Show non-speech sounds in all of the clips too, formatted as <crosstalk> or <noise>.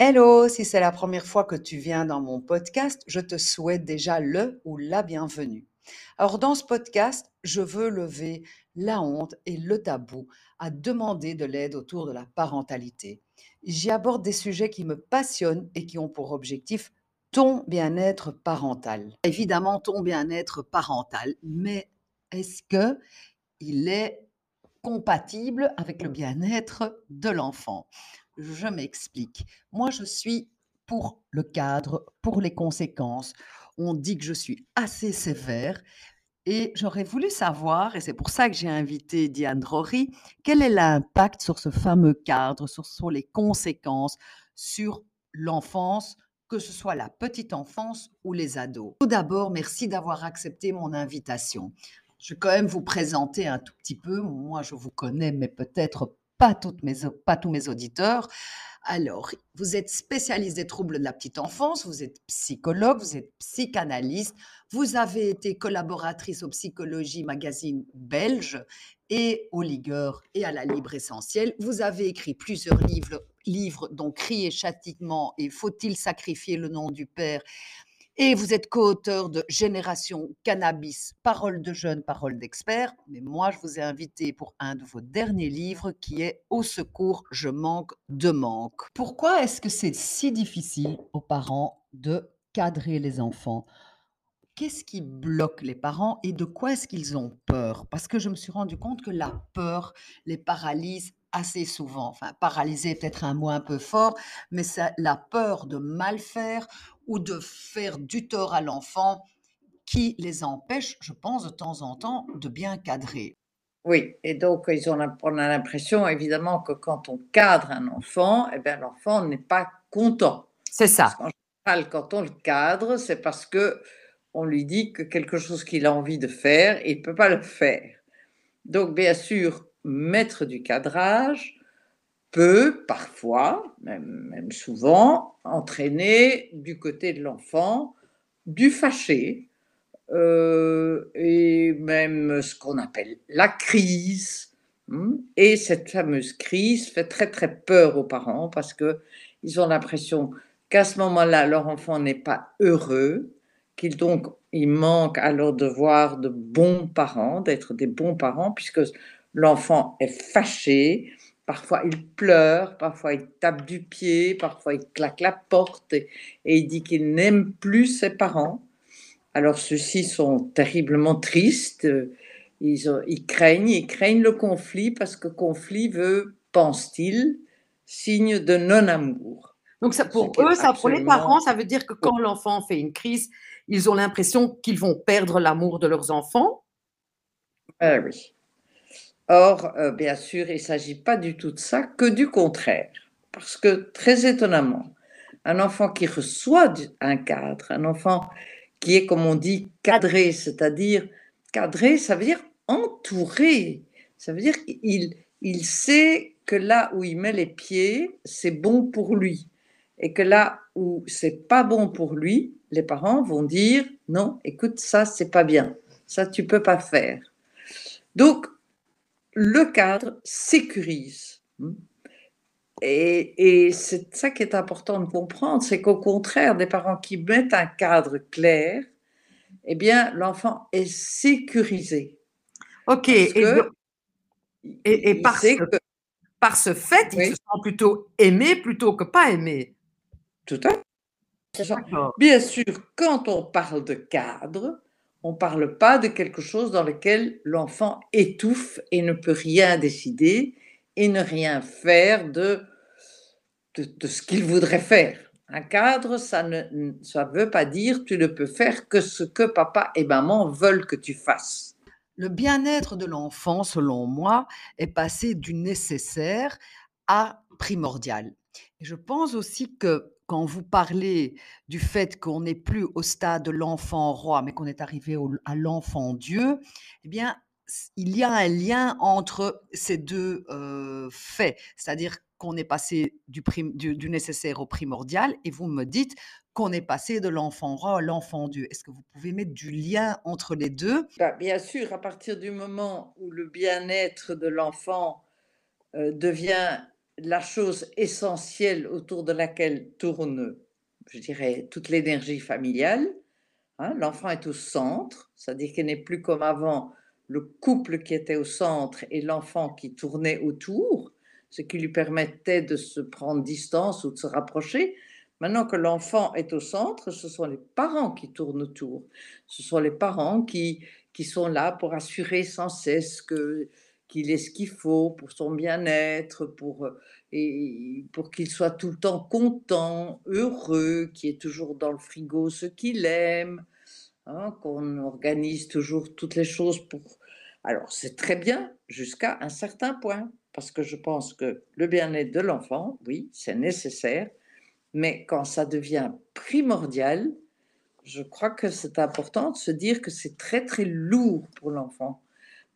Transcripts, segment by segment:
Hello, si c'est la première fois que tu viens dans mon podcast, je te souhaite déjà le ou la bienvenue. Alors dans ce podcast, je veux lever la honte et le tabou à demander de l'aide autour de la parentalité. J'y aborde des sujets qui me passionnent et qui ont pour objectif ton bien-être parental. Évidemment, ton bien-être parental, mais est-ce que il est compatible avec le bien-être de l'enfant? Je m'explique. Moi, je suis pour le cadre, pour les conséquences. On dit que je suis assez sévère. Et j'aurais voulu savoir, et c'est pour ça que j'ai invité Diane Drory, quel est l'impact sur ce fameux cadre, sur, sur les conséquences, sur l'enfance, que ce soit la petite enfance ou les ados. Tout d'abord, merci d'avoir accepté mon invitation. Je vais quand même vous présenter un tout petit peu. Moi, je vous connais, mais peut-être pas, mes, pas tous mes auditeurs. Alors, vous êtes spécialiste des troubles de la petite enfance, vous êtes psychologue, vous êtes psychanalyste, vous avez été collaboratrice au Psychologie Magazine belge et au Ligueur et à la Libre Essentielle. Vous avez écrit plusieurs livres, livres dont Cri et châtiment et Faut-il sacrifier le nom du Père et vous êtes co-auteur de Génération Cannabis, Paroles de jeunes, paroles d'experts. Mais moi, je vous ai invité pour un de vos derniers livres qui est Au secours, je manque de manque. Pourquoi est-ce que c'est si difficile aux parents de cadrer les enfants? Qu'est-ce qui bloque les parents et de quoi est-ce qu'ils ont peur? Parce que je me suis rendu compte que la peur les paralyse assez souvent. Enfin, paralyser peut-être un mot un peu fort, mais c'est la peur de mal faire ou de faire du tort à l'enfant qui les empêche, je pense, de temps en temps, de bien cadrer. Oui, et donc ils ont, on a l'impression évidemment que quand on cadre un enfant, eh bien, l'enfant n'est pas content. C'est ça. quand on le cadre, c'est parce que on lui dit que quelque chose qu'il a envie de faire, il ne peut pas le faire. Donc, bien sûr, mettre du cadrage peut parfois, même, souvent, entraîner du côté de l'enfant du fâché euh, et même ce qu'on appelle la crise. Hmm. Et cette fameuse crise fait très très peur aux parents parce que ils ont l'impression qu'à ce moment-là, leur enfant n'est pas heureux, qu'il donc il manque à leur devoir de bons parents, d'être des bons parents, puisque l'enfant est fâché, parfois il pleure, parfois il tape du pied, parfois il claque la porte et, il dit qu'il n'aime plus ses parents. Alors ceux-ci sont terriblement tristes, ils, craignent, ils craignent le conflit parce que conflit veut, pense-t-il, signe de non-amour. Donc ça, pour eux, ça, pour les parents, ça veut dire que quand l'enfant fait une crise, ils ont l'impression qu'ils vont perdre l'amour de leurs enfants. Ah oui. Or, euh, bien sûr, il ne s'agit pas du tout de ça, que du contraire. Parce que, très étonnamment, un enfant qui reçoit un cadre, un enfant qui est, comme on dit, cadré, c'est-à-dire cadré, ça veut dire entouré. Ça veut dire qu'il il sait que là où il met les pieds, c'est bon pour lui. Et que là où c'est pas bon pour lui, les parents vont dire non, écoute, ça, c'est pas bien. Ça, tu peux pas faire. Donc, le cadre sécurise. Et, c'est ça qui est important de comprendre, c'est qu'au contraire des parents qui mettent un cadre clair, eh bien, l'enfant est sécurisé. Ok, et, et, par, ce, par, ce, fait, il se sent plutôt aimé plutôt que pas aimé. Tout à fait. Bien sûr, quand on parle de cadre, on ne parle pas de quelque chose dans lequel l'enfant étouffe et ne peut rien décider et ne rien faire de, de, ce qu'il voudrait faire. Un cadre, ça ne ça veut pas dire tu ne peux faire que ce que papa et maman veulent que tu fasses. Le bien-être de l'enfant, selon moi, est passé du nécessaire à primordial. Je pense aussi que quand vous parlez du fait qu'on n'est plus au stade de l'enfant roi, mais qu'on est arrivé à l'enfant Dieu, eh bien, il y a un lien entre ces deux faits, c'est-à-dire qu'on est passé du, nécessaire au primordial, et vous me dites qu'on est passé de l'enfant roi à l'enfant Dieu. Est-ce que vous pouvez mettre du lien entre les deux? Bah, Bien sûr, à partir du moment où le bien-être de l'enfant devient la chose essentielle autour de laquelle tourne, je dirais, toute l'énergie familiale. Hein. L'enfant est au centre, c'est-à-dire qu'il n'est plus comme avant le couple qui était au centre et l'enfant qui tournait autour, ce qui lui permettait de se prendre distance ou de se rapprocher. Maintenant que l'enfant est au centre, ce sont les parents qui tournent autour. Ce sont les parents qui, qui sont là pour assurer sans cesse que qu'il ait ce qu'il faut pour son bien-être, pour, euh, et pour qu'il soit tout le temps content, heureux, qu'il ait toujours dans le frigo ce qu'il aime, hein, qu'on organise toujours toutes les choses pour... Alors c'est très bien jusqu'à un certain point, parce que je pense que le bien-être de l'enfant, oui, c'est nécessaire, mais quand ça devient primordial, je crois que c'est important de se dire que c'est très très lourd pour l'enfant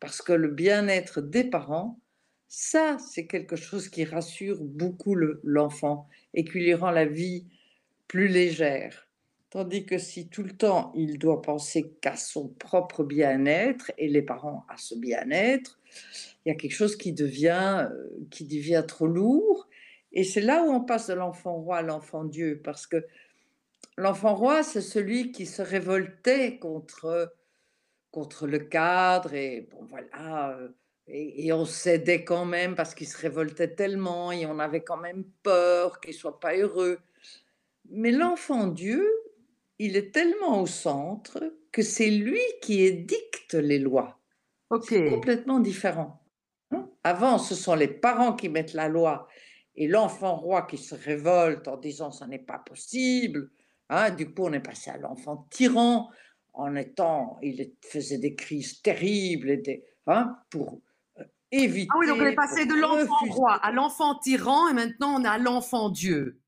parce que le bien-être des parents, ça, c'est quelque chose qui rassure beaucoup l'enfant et qui lui rend la vie plus légère. Tandis que si tout le temps il doit penser qu'à son propre bien-être et les parents à ce bien-être, il y a quelque chose qui devient, euh, qui devient trop lourd. Et c'est là où on passe de l'enfant roi à l'enfant Dieu, parce que l'enfant roi, c'est celui qui se révoltait contre contre le cadre et bon voilà et, on cédait quand même parce qu'il se révoltait tellement et on avait quand même peur qu'il soit pas heureux. Mais l'enfant Dieu, il est tellement au centre que c'est lui qui édicte les lois. C'est complètement différent. Hein. Avant, ce sont les parents qui mettent la loi et l'enfant roi qui se révolte en disant ça n'est pas possible. Hein. Du coup, on est passé à l'enfant tyran en étant, il faisait des crises terribles et hein, pour éviter. Euh, ah oui, donc on est passé de l'enfant roi à l'enfant tyran et maintenant on a l'enfant Dieu,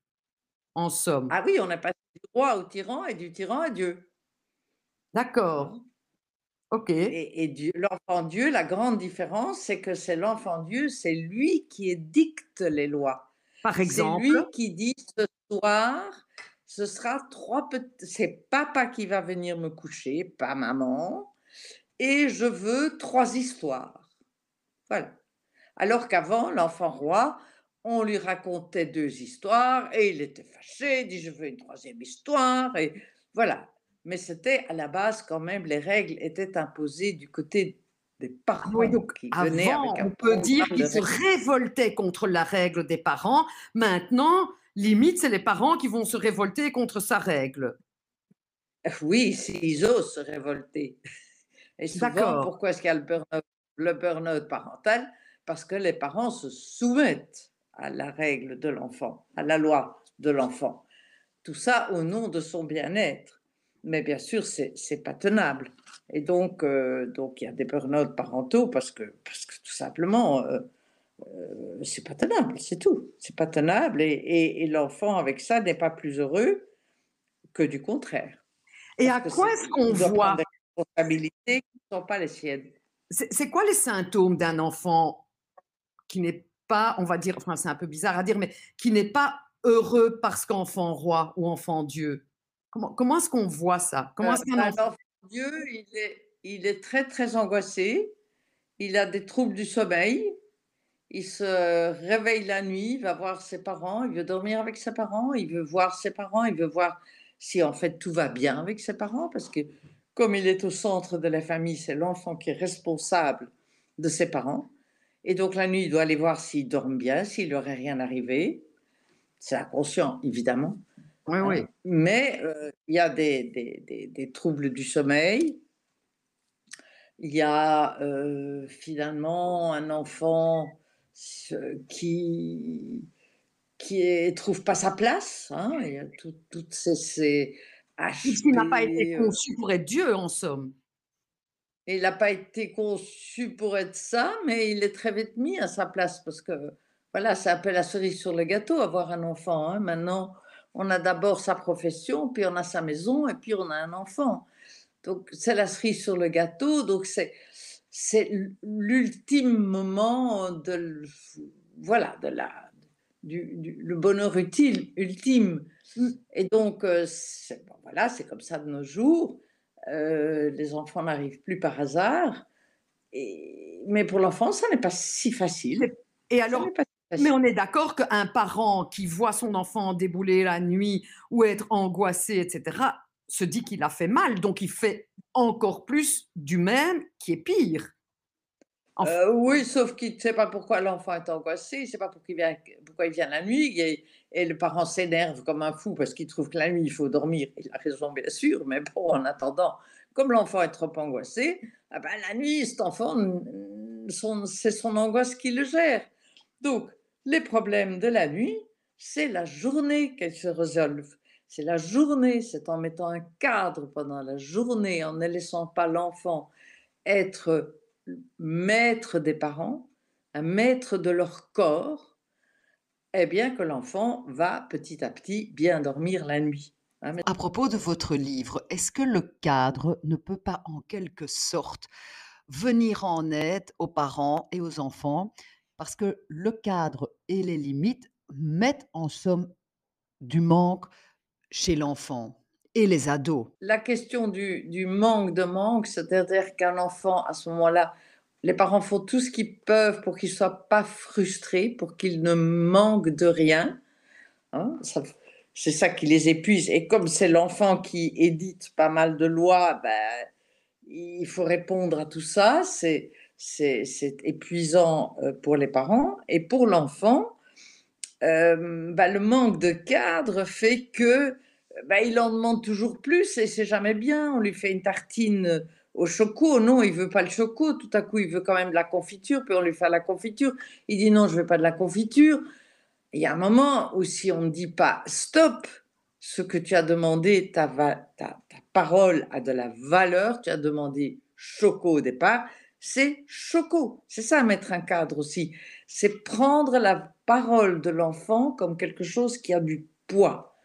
en somme. Ah oui, on est passé du roi au tyran et du tyran à Dieu. D'accord. Ok. Et, et l'enfant Dieu, la grande différence, c'est que c'est l'enfant Dieu, c'est lui qui édicte les lois. Par exemple. C'est lui qui dit ce soir, ce sera trois petits. C'est papa qui va venir me coucher, pas maman. Et je veux trois histoires. Voilà. Alors qu'avant, l'enfant roi, on lui racontait deux histoires et il était fâché, il dit je veux une troisième histoire. Et voilà. Mais c'était à la base quand même, les règles étaient imposées du côté des parents oui, donc qui venaient avec un On peut dire qu'ils se révoltaient contre la règle des parents. Maintenant, limite, c'est les parents qui vont se révolter contre sa règle. Oui, s'ils osent se révolter. Et souvent, pourquoi est-ce qu'il y a le burn-out, parental? Parce que les parents se soumettent à la règle de l'enfant, à la loi de l'enfant. Tout ça au nom de son bien-être. Mais bien sûr, c'est n'est pas tenable. Et donc, euh, donc, il y a des burn-out parentaux parce que, parce que tout simplement, euh, euh, c'est pas tenable, c'est tout. C'est pas tenable et, l'enfant avec ça n'est pas plus heureux que du contraire. Et à quoi est-ce qu'on voit des responsabilités qui ne sont pas les siennes. C'est quoi les symptômes d'un enfant qui n'est pas, on va dire, enfin c'est un peu bizarre à dire, mais qui n'est pas heureux parce qu'enfant roi ou enfant Dieu? Comment, comment est-ce qu'on voit ça? Comment est-ce qu'un enfant Dieu, il est, il est très très angoissé, il a des troubles du sommeil, il se réveille la nuit, il va voir ses parents, il veut dormir avec ses parents, il veut voir ses parents, il veut voir si en fait tout va bien avec ses parents, parce que comme il est au centre de la famille, c'est l'enfant qui est responsable de ses parents. Et donc la nuit, il doit aller voir s'il dorment bien, s'il leur est rien arrivé. C'est inconscient, évidemment. Oui, oui. Euh, mais euh, il y a des, des, des, troubles du sommeil. Il y a euh, finalement un enfant qui qui est, trouve pas sa place. Hein, il y a toutes ces, ces qui n'a pas été conçu pour être Dieu, en somme. Il n'a pas été conçu pour être ça, mais il est très vite mis à sa place parce que voilà, ça appelle la cerise sur le gâteau, avoir un enfant. Hein. Maintenant, on a d'abord sa profession, puis on a sa maison, et puis on a un enfant. Donc, c'est la cerise sur le gâteau. Donc, c'est c'est l'ultime moment de voilà de la du, le bonheur utile ultime. Et donc euh, voilà c'est comme ça de nos jours. Euh, les enfants n'arrivent plus par hasard. Et, mais pour l'enfant ça n'est pas si facile. Et alors Mais on est d'accord qu'un parent qui voit son enfant débouler la nuit ou être angoissé, etc., se dit qu'il a fait mal, donc il fait encore plus du même qui est pire. Euh, oui, sauf qu'il ne sait pas pourquoi l'enfant est angoissé, il ne sait pas pourquoi il, vient, la nuit, et, le parent s'énerve comme un fou parce qu'il trouve que la nuit il faut dormir. Il a raison, bien sûr, mais bon, en attendant, comme l'enfant est trop angoissé, ah ben, la nuit, cet enfant, c'est son angoisse qui le gère. Donc, les problèmes de la nuit, c'est la journée qu'elles se résolvent. C'est la journée, c'est en mettant un cadre pendant la journée, en ne laissant pas l'enfant être maître des parents, un maître de leur corps, eh bien que l'enfant va petit à petit bien dormir la nuit. Hein, à propos de votre livre, est-ce que le cadre ne peut pas en quelque sorte venir en aide aux parents et aux enfants? Parce que le cadre et les limites mettent en somme du manque chez l'enfant et les ados. La question du, manque de manque, c'est-à-dire qu'un enfant, à ce moment-là, les parents font tout ce qu'ils peuvent pour qu'il ne soit pas frustré, pour qu'il ne manque de rien. Hein, c'est ça qui les épuise. Et comme c'est l'enfant qui édite pas mal de lois, ben, il faut répondre à tout ça. C'est épuisant euh, pour les parents. Et pour l'enfant, euh, bah, le manque de cadre fait que bah, il en demande toujours plus et c'est jamais bien. On lui fait une tartine au choco, non, il veut pas le choco. Tout à coup, il veut quand même de la confiture, puis on lui fait la confiture. Il dit non, je veux pas de la confiture. Il y a un moment où si on ne dit pas stop, ce que tu as demandé, ta, ta, ta parole a de la valeur. Tu as demandé choco au départ c'est choco. C'est ça, mettre un cadre aussi. C'est prendre la parole de l'enfant comme quelque chose qui a du poids.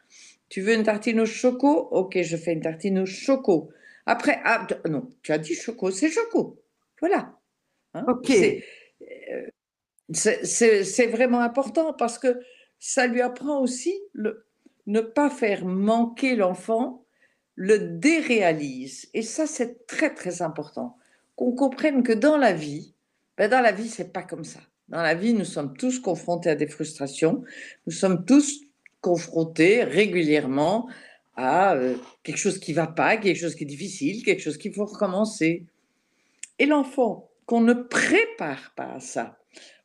Tu veux une tartine au choco? Ok, je fais une tartine au choco. Après, ah, non, tu as dit choco, c'est choco. Voilà. Hein, ok. Euh, c'est vraiment important parce que ça lui apprend aussi le, ne pas faire manquer l'enfant, le déréalise. Et ça, c'est très, très important qu'on comprenne que dans la vie, ben dans la vie, c'est pas comme ça. Dans la vie, nous sommes tous confrontés à des frustrations. Nous sommes tous confrontés régulièrement à euh, quelque chose qui va pas, quelque chose qui est difficile, quelque chose qu'il faut recommencer. Et l'enfant qu'on ne prépare pas à ça,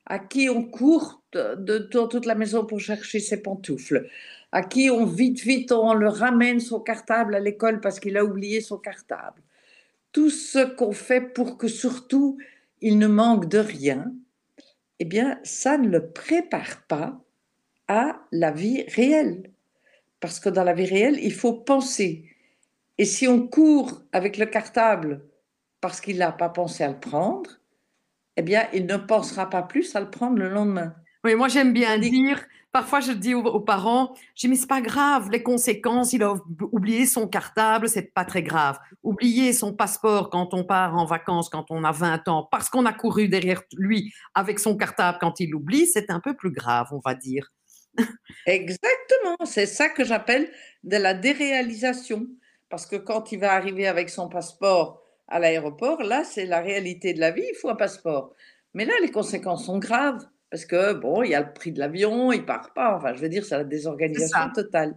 à qui on court de, dans toute la maison pour chercher ses pantoufles, à qui on vite vite on le ramène son cartable à l'école parce qu'il a oublié son cartable, tout ce qu'on fait pour que surtout il ne manque de rien, eh bien, ça ne le prépare pas à la vie réelle. Parce que dans la vie réelle, il faut penser. Et si on court avec le cartable parce qu'il n'a pas pensé à le prendre, eh bien, il ne pensera pas plus à le prendre le lendemain. Oui, moi j'aime bien dire, Parfois, je dis aux, parents, dis, mais c'est pas grave, les conséquences, il a oublié son cartable, c'est pas très grave. Oublier son passeport quand on part en vacances, quand on a 20 ans, parce qu'on a couru derrière lui avec son cartable quand il l'oublie, c'est un peu plus grave, on va dire. <laughs> Exactement, c'est ça que j'appelle de la déréalisation. Parce que quand il va arriver avec son passeport à l'aéroport, là, c'est la réalité de la vie, il faut un passeport. Mais là, les conséquences sont graves parce que, bon, il y a le prix de l'avion, il part pas. Enfin, je veux dire, c'est la désorganisation totale.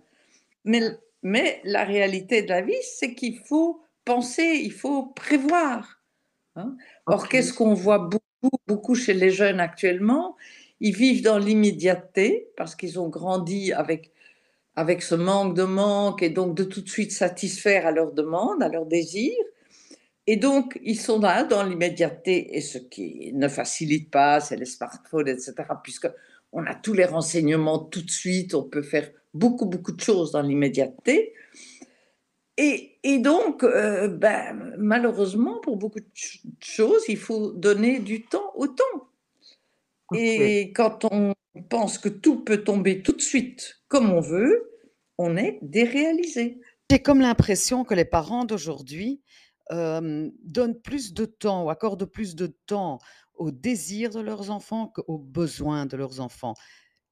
Mais, mais la réalité de la vie, c'est qu'il faut penser, il faut prévoir. Hein. Or, qu'est-ce qu'on voit beaucoup, beaucoup chez les jeunes actuellement? Ils vivent dans l'immédiateté parce qu'ils ont grandi avec, avec ce manque de manque et donc de tout de suite satisfaire à leurs demandes, à leurs désirs. Et donc, ils sont là dans l'immédiateté, et ce qui ne facilite pas, c'est les smartphones, etc., puisque on a tous les renseignements tout de suite, on peut faire beaucoup, beaucoup de choses dans l'immédiateté. Et, et, donc, euh, ben, malheureusement, pour beaucoup de choses, il faut donner du temps au temps. Et quand on pense que tout peut tomber tout de suite comme on veut, on est déréalisé. J'ai comme l'impression que les parents d'aujourd'hui donnent plus de temps ou accordent plus de temps aux désirs de leurs enfants qu'aux besoins de leurs enfants.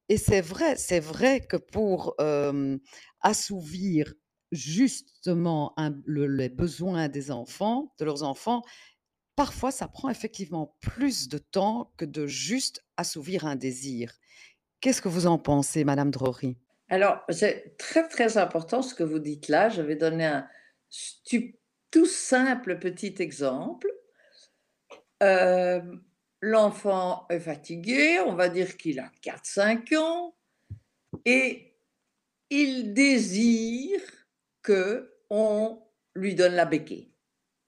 Et c'est vrai, c'est vrai que pour assouvir justement les besoins des enfants, de leurs enfants, parfois ça prend effectivement plus de temps que de juste assouvir un désir. Qu'est-ce que vous en pensez, Madame Drory? Alors, c'est très, très important ce que vous dites là. Je vais donner un stu tout simple petit exemple. Hem, l'enfant est fatigué, on va dire qu'il a 4-5 ans et il désire qu'on lui donne la béquée.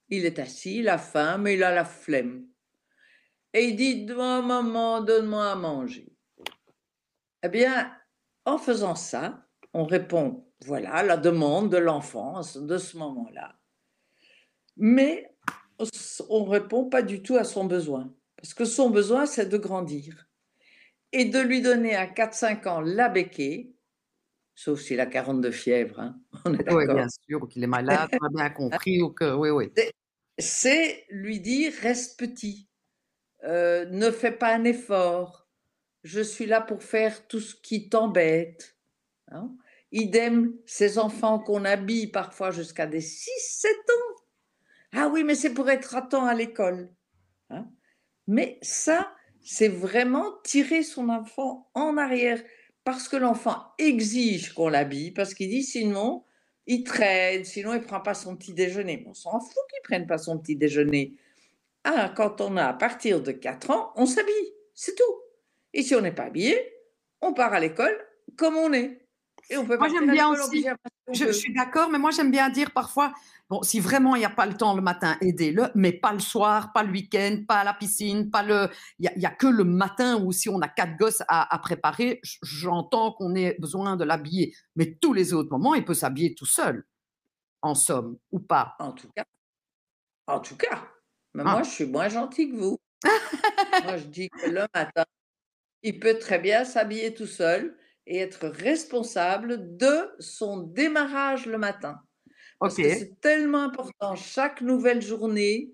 Il est assis, il a faim, mais il a la flemme et il dit: «Oh maman, donne-moi à manger». Eh bien, en faisant ça, on répond, voilà, la demande de l'enfant de ce moment-là. Mais on répond pas du tout à son besoin, parce que son besoin, c'est de grandir et de lui donner à 4-5 ans la béquée, sauf s'il a 40 de fièvre, hein, <laughs> on est Oui, bien d'accord. sûr, ou qu'il est malade, on a bien compris ou que oui, oui. C'est lui dire: «Reste petit, heu, ne fais pas un effort, je suis là pour faire tout ce qui t'embête», hein. Idem, ces enfants qu'on habille parfois jusqu'à des 6-7 ans. «Ah oui, mais c'est pour être à temps à l'école», hein. Mais ça, c'est vraiment tirer son enfant en arrière, parce que l'enfant exige qu'on l'habille, parce qu'il dit: «Sinon, il traîne, sinon il prend pas son petit déjeuner». On s'en fout qu'il prenne pas son petit déjeuner. Ah, quand on a à partir de 4 ans, on s'habille, c'est tout et si on n'est pas habillé, on part à l'école comme on est et on peut Moi, j'aime bien aussi, je je suis d'accord, mais moi j'aime bien dire parfois, bon, si vraiment il y a pas le temps le matin, aidez-le, mais pas le soir, pas le week-end, pas à la piscine, pas le il y a que le matin où si on a 4 gosses à à préparer, j'entends qu'on ait besoin de l'habiller, mais tous les autres moments, il peut s'habiller tout seul, en somme, ou pas? En tout cas en tout cas, mais moi Ah. je suis moins gentille que vous. <laughs> Moi, je dis que le matin, il peut très bien s'habiller tout seul et être responsable de son démarrage le matin. Parce que c'est tellement important, chaque nouvelle journée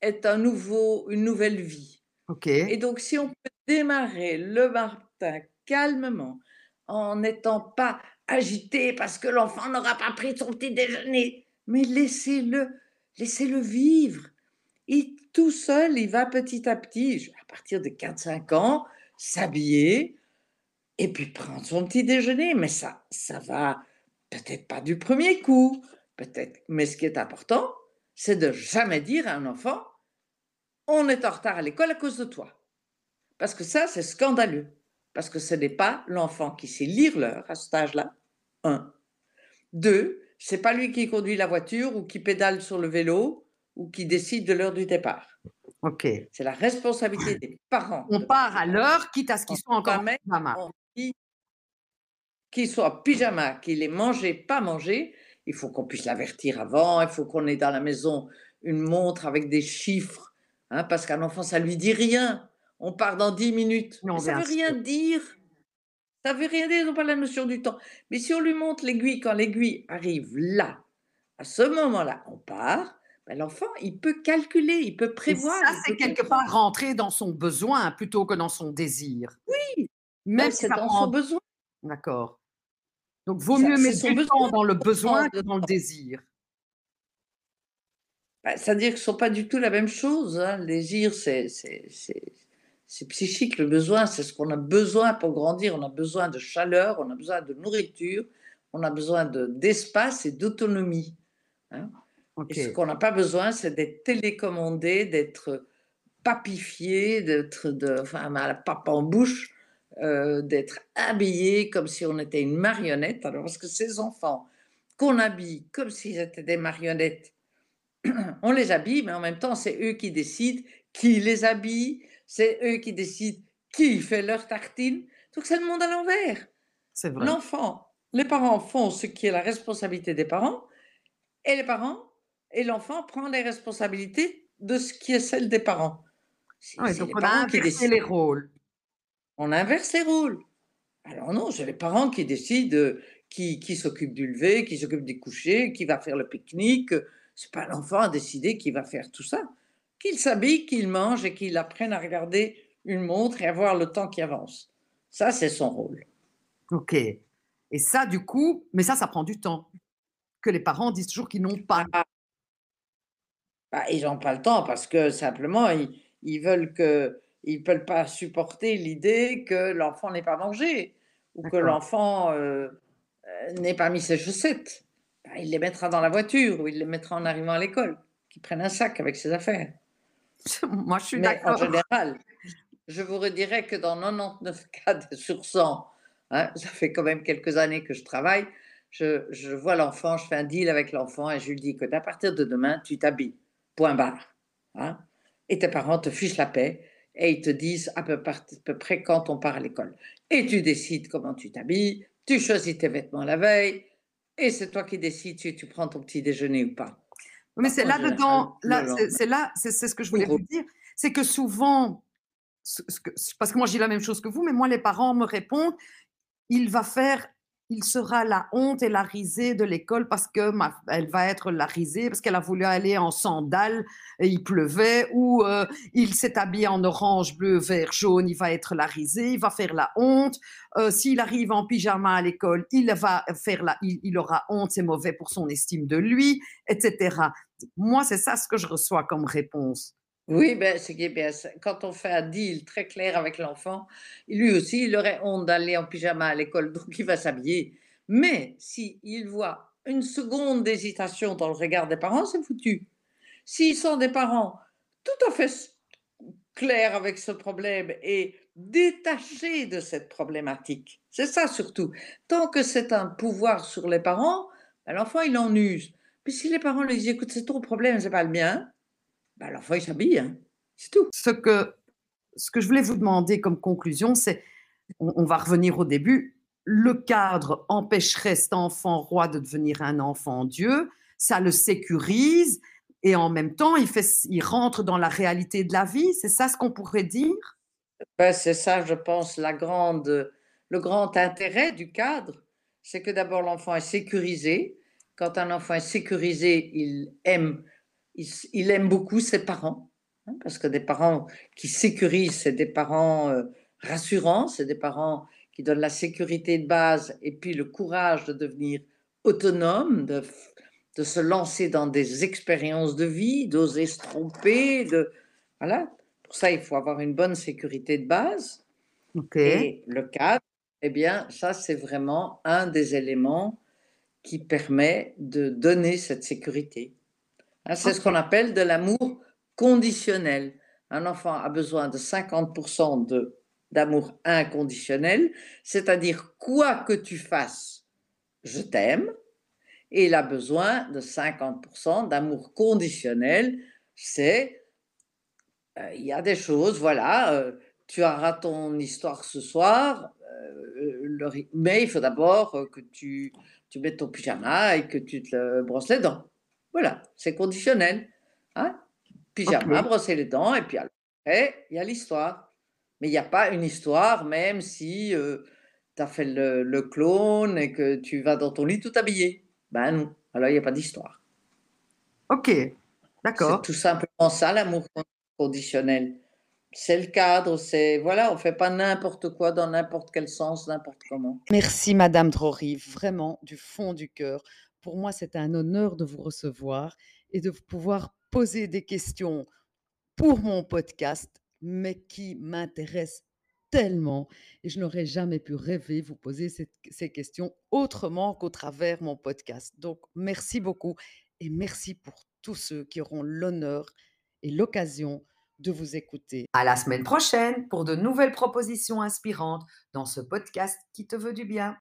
est un nouveau une nouvelle vie et donc si on peut démarrer le matin calmement, en n'étant pas agité parce que l'enfant n'aura pas pris son petit déjeuner, mais laissez-le laissez-le vivre. Et tout seul, il va petit à petit, à partir de 4-5 ans, s'habiller et puis prendre son petit déjeuner, mais ça ça va peut-être pas du 1er coup, peut-être mais ce qui est important, c'est de jamais dire à un enfant: «On est en retard à l'école à cause de toi». Parce que ça, c'est scandaleux, parce que ce n'est pas l'enfant qui sait lire l'heure à cet âge-là, 1. 2, c'est pas lui qui conduit la voiture ou qui pédale sur le vélo ou qui décide de l'heure du départ. OK. C'est la responsabilité des parents On de part à l'heure, quitte à ce qu'ils soient encore en on qu'il soit en pyjama, qu'il ait mangé, pas mangé, il faut qu'on puisse l'avertir avant, il faut qu'on ait dans la maison une montre avec des chiffres, hein, parce qu'un enfant, ça lui dit rien. On part dans 10 minutes, Non, ça veut rien dire. Ça veut rien dire, ils ont pas la notion du temps. Mais si on lui montre l'aiguille, quand l'aiguille arrive là, à ce moment-là, on part, bah, l'enfant, il peut calculer, il peut Et prévoir, ça, c'est quelque part rentrer dans son besoin plutôt que dans son désir. Oui, Même si c'est dans son besoin. d'accord. Donc vaut Ça mieux mettre son du temps besoin dans le besoin que dans le désir. Bah, c'est-à-dire que ce sont pas du tout la même chose, hein. Le désir, c'est psychique. Le besoin, c'est ce qu'on a besoin pour grandir. On a besoin de chaleur, on a besoin de nourriture, on a besoin de d'espace et d'autonomie, hein et ce qu'on n'a pas besoin, c'est d'être télécommandé, d'être papifié, d'être de enfin, à la pape en bouche, heu, d'être habillé comme si on était une marionnette. Alors parce que ces enfants qu'on habille comme s'ils étaient des marionnettes, <clears throat> on les habille, mais en même temps, c'est eux qui décident qui les habille, c'est eux qui décident qui fait leurs tartines. Donc c'est le monde à l'envers. C'est vrai. L'enfant les parents font ce qui est la responsabilité des parents et les parents et l'enfant prend les responsabilités de ce qui est celle des parents. C'est Ouais, donc les on a inversé décident. les rôles. On inverse les rôles. Alors non, c'est les parents qui décident, heu, qui qui s'occupe du lever, qui s'occupe des couchers, qui va faire le pique-nique, c'est pas l'enfant à décider qui va faire tout ça. Qu'il s'habille, qu'il mange et qu'il apprenne à regarder une montre et à voir le temps qui avance. Ça, c'est son rôle. OK et ça, du coup mais ça, ça prend du temps, que les parents disent toujours qu'ils n'ont pas. Ah Bah, ils ont pas le temps parce que simplement ils ils veulent que ils peuvent pas supporter l'idée que l'enfant n'ait pas mangé ou que D'accord. l'enfant, heu heu, n'ait pas mis ses chaussettes. Bah, il les mettra dans la voiture ou il les mettra en arrivant à l'école, qu'il prenne un sac avec ses affaires. <laughs> Moi, je suis Mais en d'accord. général, je vous redirais que dans 99 <laughs> cas sur 100, hein, ça fait quand même quelques années que je travaille, je je vois l'enfant, je fais un deal avec l'enfant et je lui dis: «Écoute, à partir de demain, tu t'habilles, point barre, hein, et tes parents te fichent la paix et ils te disent à peu près quand on part à l'école. Et tu décides comment tu t'habilles, tu choisis tes vêtements la veille et c'est toi qui décides si tu prends ton petit déjeuner ou pas». Mais c'est là-dedans, le là, c'est là, c'est ce que je voulais vous dire, c'est que souvent, parce que moi dis la même chose que vous, mais moi les parents me répondent: «Il va faire il sera la honte et la risée de l'école parce que elle va être la risée parce qu'elle a voulu aller en sandales et il pleuvait» ou heu, «Il s'est habillé en orange, bleu, vert, jaune, il va être la risée, il va faire la honte. Heu, s'il arrive en pyjama à l'école, il va faire la il il aura honte, c'est mauvais pour son estime de lui» et cetera. Moi, c'est ça ce que je reçois comme réponse. Oui, ben, ce qui est bien, c'est quand on fait un deal très clair avec l'enfant, lui aussi, il aurait honte d'aller en pyjama à l'école, <laughs> donc il va s'habiller. Mais s'il voit une seconde d'hésitation dans le regard des parents, c'est foutu. S'ils sont des parents tout à fait clairs avec ce problème et détachés de cette problématique, c'est ça surtout. Tant que c'est un pouvoir sur les parents, bah, l'enfant il en use. Puis si les parents lui disent: «Écoute, c'est ton problème, c'est pas le mien», bah, l'enfant il s'habille, hein, c'est tout. Ce que ce que je voulais vous demander comme conclusion, c'est on on va revenir au début, le cadre empêcherait cet enfant roi de devenir un enfant Dieu, ça le sécurise et en même temps, il fait il rentre dans la réalité de la vie, c'est ça ce qu'on pourrait dire? Bah, c'est ça, je pense, la grande le grand intérêt du cadre, c'est que d'abord l'enfant est sécurisé. Quand un enfant est sécurisé, il aime il aime beaucoup ses parents, hein, parce que des parents qui sécurisent, c'est des parents, heu, rassurants, c'est des parents qui donnent la sécurité de base et puis le courage de devenir autonome, de se lancer dans des expériences de vie, d'oser se tromper, de voilà. Pour ça, il faut avoir une bonne sécurité de base et le cadre, eh bien, ça, c'est vraiment un des éléments qui permet de donner cette sécurité. Hein, c'est ce qu'on appelle de l'amour conditionnel. Un enfant a besoin de 50 % de d'amour inconditionnel, c'est-à-dire quoi que tu fasses, je t'aime et il a besoin de 50 % d'amour conditionnel, c'est, heu, il y a des choses, voilà, heu, tu auras ton histoire ce soir, ri mais il faut d'abord, que tu tu mettes ton pyjama et que tu te brosses les dents. Voilà, c'est conditionnel, hein. Pyjama, OK. brosser les dents et puis après, il y a l'histoire. Mais il y a pas une histoire même si, heu, tu as fait le le clown et que tu vas dans ton lit tout habillé. Ben non, alors il y a pas d'histoire. OK, C'est d'accord. tout simplement ça l'amour con conditionnel. C'est le cadre, c'est voilà, on fait pas n'importe quoi dans n'importe quel sens, n'importe comment. Merci madame Drory, vraiment du fond du cœur. Pour moi, c'est un honneur de vous recevoir et de pouvoir poser des questions pour mon podcast, mais qui m'intéressent tellement et je n'aurais jamais pu rêver vous poser ces questions autrement qu'au travers mon podcast. Donc merci beaucoup et merci pour tous ceux qui auront l'honneur et l'occasion de vous écouter. À la semaine prochaine pour de nouvelles propositions inspirantes dans ce podcast qui te veut du bien.